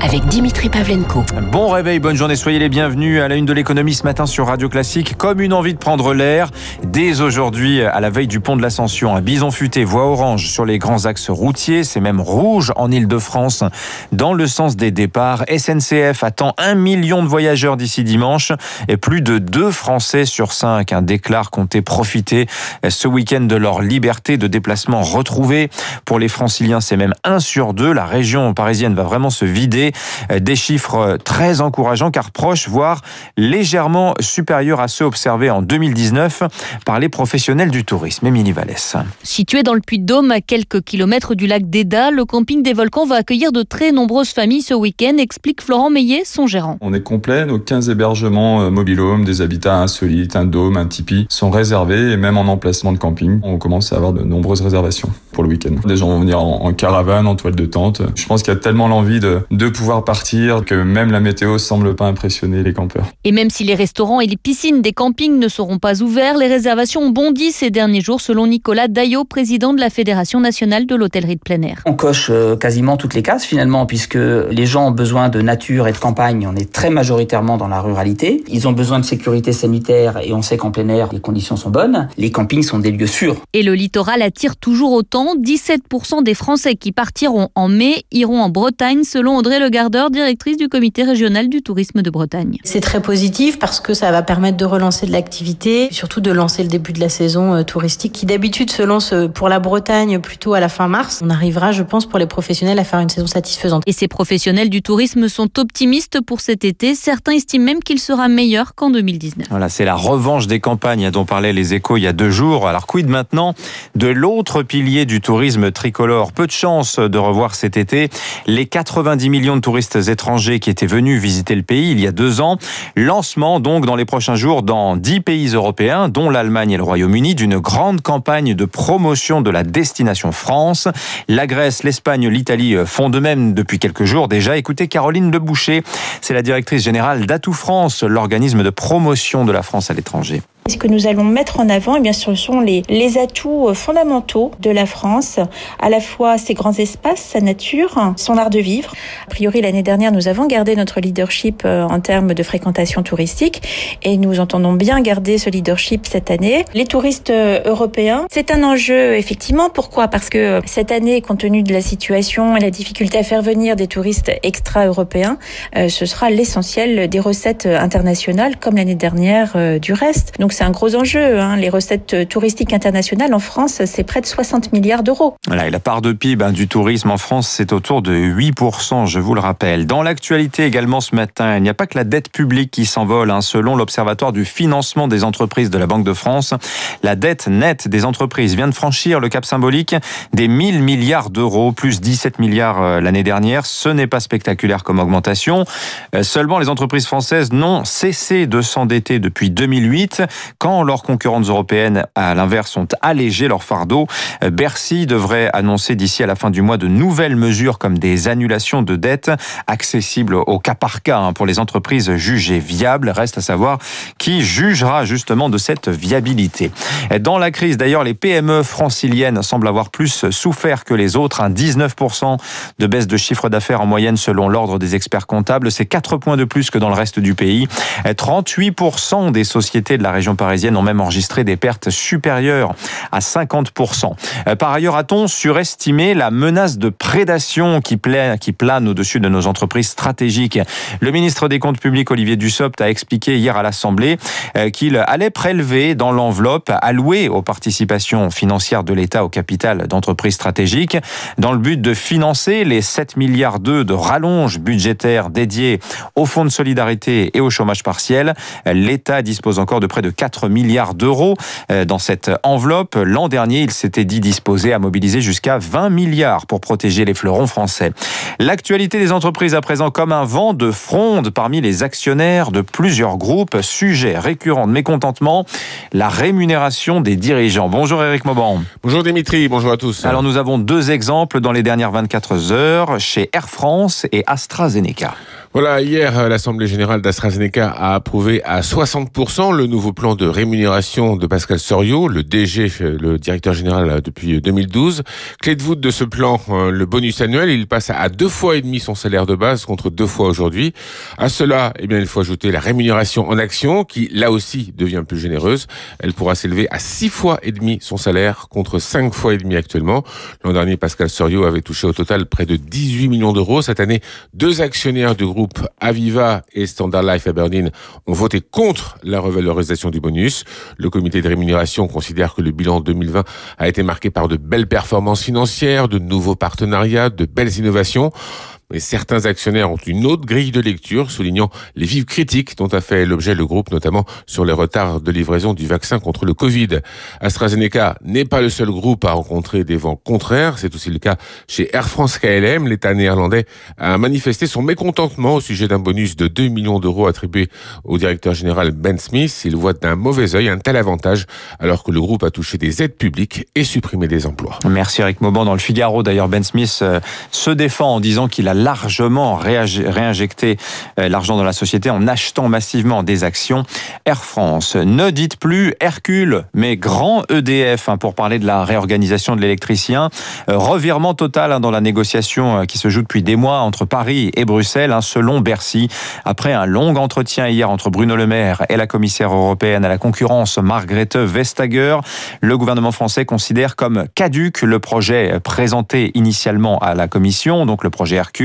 avec Dimitri Pavlenko. Bon réveil, bonne journée, soyez les bienvenus à la une de l'économie ce matin sur Radio Classique. Comme une envie de prendre l'air, dès aujourd'hui, à la veille du pont de l'Ascension, un bison futé voie orange sur les grands axes routiers, c'est même rouge en Ile-de-France dans le sens des départs. SNCF attend un million de voyageurs d'ici dimanche et plus de deux Français sur cinq un déclare compter profiter ce week-end de leur liberté de déplacement retrouvée. Pour les franciliens, c'est même un sur deux. La région parisienne va vraiment se vider. Euh, des chiffres très encourageants car proches, voire légèrement supérieurs à ceux observés en 2019 par les professionnels du tourisme. Émilie Vallès. Situé dans le Puy-de-Dôme, à quelques kilomètres du lac d'Eda, le camping des volcans va accueillir de très nombreuses familles ce week-end, explique Florent Meillet, son gérant. On est complet, nos 15 hébergements euh, mobilhomes, des habitats insolites, un dôme, un tipi sont réservés et même en emplacement de camping, on commence à avoir de nombreuses réservations pour le week-end. Les gens vont venir en, caravane, en toile de tente. Je pense qu'il y a tellement l'envie de, de pouvoir partir que même la météo semble pas impressionner les campeurs. Et même si les restaurants et les piscines des campings ne seront pas ouverts, les réservations ont bondi ces derniers jours selon Nicolas Daillot, président de la Fédération nationale de l'hôtellerie de plein air. On coche euh, quasiment toutes les cases finalement puisque les gens ont besoin de nature et de campagne. On est très majoritairement dans la ruralité. Ils ont besoin de sécurité sanitaire et on sait qu'en plein air les conditions sont bonnes. Les campings sont des lieux sûrs. Et le littoral attire toujours autant. 17% des Français qui partiront en mai iront en Bretagne selon Audrey Le Gardeur, directrice du comité régional du tourisme de Bretagne. C'est très positif parce que ça va permettre de relancer de l'activité, surtout de lancer le début de la saison euh, touristique qui d'habitude se lance euh, pour la Bretagne plutôt à la fin mars. On arrivera, je pense, pour les professionnels à faire une saison satisfaisante. Et ces professionnels du tourisme sont optimistes pour cet été. Certains estiment même qu'il sera meilleur qu'en 2019. Voilà, c'est la revanche des campagnes dont parlaient les échos il y a deux jours. Alors quid maintenant de l'autre pilier du tourisme tricolore? Peu de chance de revoir cet été les 90 millions de touristes étrangers qui étaient venus visiter le pays il y a deux ans. Lancement donc dans les prochains jours dans dix pays européens, dont l'Allemagne et le Royaume-Uni, d'une grande campagne de promotion de la destination France. La Grèce, l'Espagne, l'Italie font de même depuis quelques jours déjà. Écoutez Caroline Leboucher, c'est la directrice générale d'Atout France, l'organisme de promotion de la France à l'étranger. Ce que nous allons mettre en avant, eh bien, ce sont les, les atouts euh, fondamentaux de la France, à la fois ses grands espaces, sa nature, son art de vivre. A priori, l'année dernière, nous avons gardé notre leadership euh, en termes de fréquentation touristique et nous entendons bien garder ce leadership cette année. Les touristes euh, européens, c'est un enjeu, effectivement. Pourquoi? Parce que cette année, compte tenu de la situation et la difficulté à faire venir des touristes extra-européens, ce sera l'essentiel des recettes internationales, comme l'année dernière du reste. C'est un gros enjeu. Hein. Les recettes touristiques internationales en France, c'est près de 60 milliards d'euros. Voilà, et la part de PIB hein, du tourisme en France, c'est autour de 8%, je vous le rappelle. Dans l'actualité également ce matin, il n'y a pas que la dette publique qui s'envole. Hein. Selon l'Observatoire du financement des entreprises de la Banque de France, la dette nette des entreprises vient de franchir le cap symbolique des 1000 milliards d'euros, plus 17 milliards euh, l'année dernière. Ce n'est pas spectaculaire comme augmentation. Euh, seulement, les entreprises françaises n'ont cessé de s'endetter depuis 2008. Quand leurs concurrentes européennes, à l'inverse, ont allégé leur fardeau, Bercy devrait annoncer d'ici à la fin du mois de nouvelles mesures comme des annulations de dettes accessibles au cas par cas hein, pour les entreprises jugées viables. Reste à savoir qui jugera justement de cette viabilité. Dans la crise, d'ailleurs, les PME franciliennes semblent avoir plus souffert que les autres. Un 19% de baisse de chiffre d'affaires en moyenne selon l'ordre des experts comptables. C'est 4 points de plus que dans le reste du pays. 38% des sociétés de la région parisienne ont même enregistré des pertes supérieures à 50%. Euh, par ailleurs, a-t-on surestimé la menace de prédation qui, plane au-dessus de nos entreprises stratégiques? Le ministre des Comptes publics, Olivier Dussopt, a expliqué hier à l'Assemblée euh, qu'il allait prélever dans l'enveloppe allouée aux participations financières de l'État au capital d'entreprises stratégiques dans le but de financer les 7 milliards d'euros de rallonge budgétaire dédiés au fonds de solidarité et au chômage partiel. L'État dispose encore de près de 4 milliards d'euros euh, dans cette enveloppe. L'an dernier, il s'était dit disposé à mobiliser jusqu'à 20 milliards pour protéger les fleurons français. L'actualité des entreprises à présent comme un vent de fronde parmi les actionnaires de plusieurs groupes. Sujet récurrent de mécontentement, la rémunération des dirigeants. Bonjour Eric Mauban. Bonjour Dimitri, bonjour à tous. Alors nous avons deux exemples dans les dernières 24 heures chez Air France et AstraZeneca. Voilà, hier, l'Assemblée générale d'AstraZeneca a approuvé à 60% le nouveau plan de rémunération de Pascal Soriot, le DG, le directeur général depuis 2012. Clé de voûte de ce plan, euh, le bonus annuel, il passe à deux fois et demi son salaire de base contre deux fois aujourd'hui. À cela, eh bien, il faut ajouter la rémunération en action qui, là aussi, devient plus généreuse. Elle pourra s'élever à six fois et demi son salaire contre cinq fois et demi actuellement. L'an dernier, Pascal Soriot avait touché au total près de 18 millions d'euros. Cette année, deux actionnaires du groupe Aviva et Standard Life Aberdeen ont voté contre la revalorisation du bonus. Le comité de rémunération considère que le bilan 2020 a été marqué par de belles performances financières, de nouveaux partenariats, de belles innovations. Mais certains actionnaires ont une autre grille de lecture, soulignant les vives critiques dont a fait l'objet le groupe, notamment sur les retards de livraison du vaccin contre le Covid. AstraZeneca n'est pas le seul groupe à rencontrer des vents contraires. C'est aussi le cas chez Air France KLM. L'État néerlandais a manifesté son mécontentement au sujet d'un bonus de 2 millions d'euros attribué au directeur général Ben Smith. Il voit d'un mauvais œil un tel avantage, alors que le groupe a touché des aides publiques et supprimé des emplois. Merci Eric Mauban. Dans le Figaro, d'ailleurs, Ben Smith euh, se défend en disant qu'il a largement réinjecté euh, l'argent dans la société en achetant massivement des actions. Air France, ne dites plus Hercule, mais grand EDF hein, pour parler de la réorganisation de l'électricien. Euh, revirement total hein, dans la négociation euh, qui se joue depuis des mois entre Paris et Bruxelles, hein, selon Bercy. Après un long entretien hier entre Bruno Le Maire et la commissaire européenne à la concurrence Margrethe Vestager, le gouvernement français considère comme caduque le projet présenté initialement à la commission, donc le projet Hercule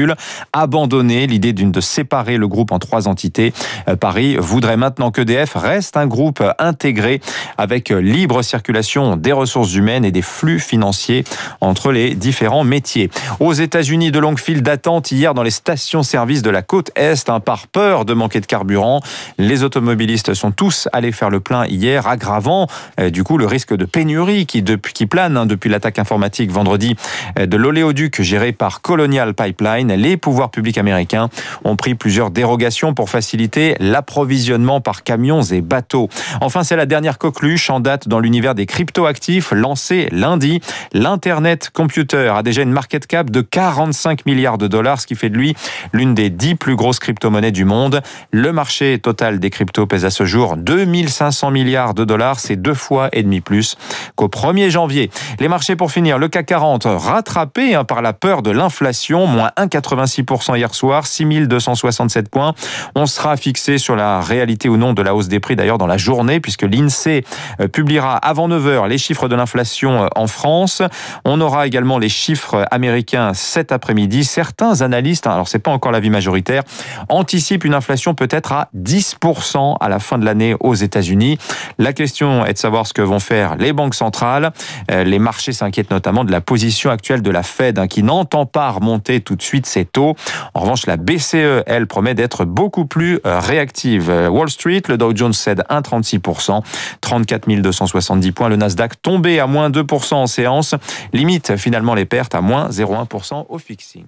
abandonner l'idée d'une de séparer le groupe en trois entités. Euh, Paris voudrait maintenant qu'EDF reste un groupe intégré avec libre circulation des ressources humaines et des flux financiers entre les différents métiers. Aux États-Unis, de longues files d'attente hier dans les stations-service de la côte Est, hein, par peur de manquer de carburant. Les automobilistes sont tous allés faire le plein hier, aggravant euh, du coup le risque de pénurie qui, plane hein, depuis l'attaque informatique vendredi euh, de l'oléoduc géré par Colonial Pipeline les pouvoirs publics américains ont pris plusieurs dérogations pour faciliter l'approvisionnement par camions et bateaux. Enfin, c'est la dernière coqueluche en date dans l'univers des cryptoactifs lancée lundi. L'Internet Computer a déjà une market cap de 45 milliards de dollars, ce qui fait de lui l'une des dix plus grosses crypto-monnaies du monde. Le marché total des cryptos pèse à ce jour 2500 milliards de dollars, c'est deux fois et demi plus qu'au 1er janvier. Les marchés pour finir, le CAC 40 rattrapé hein, par la peur de l'inflation, moins 1,4 86% hier soir, 6267 points. On sera fixé sur la réalité ou non de la hausse des prix d'ailleurs dans la journée puisque l'INSEE euh, publiera avant 9h les chiffres de l'inflation euh, en France. On aura également les chiffres américains cet après-midi. Certains analystes, hein, alors c'est pas encore l'avis majoritaire, anticipent une inflation peut-être à 10% à la fin de l'année aux États-Unis. La question est de savoir ce que vont faire les banques centrales. Euh, les marchés s'inquiètent notamment de la position actuelle de la Fed hein, qui n'entend pas remonter tout de suite ses taux. En revanche, la BCE, elle, promet d'être beaucoup plus euh, réactive. Wall Street, le Dow Jones cède 1,36%, 34 270 points. Le Nasdaq tombé à moins 2% en séance, limite finalement les pertes à moins 0,1% au fixing.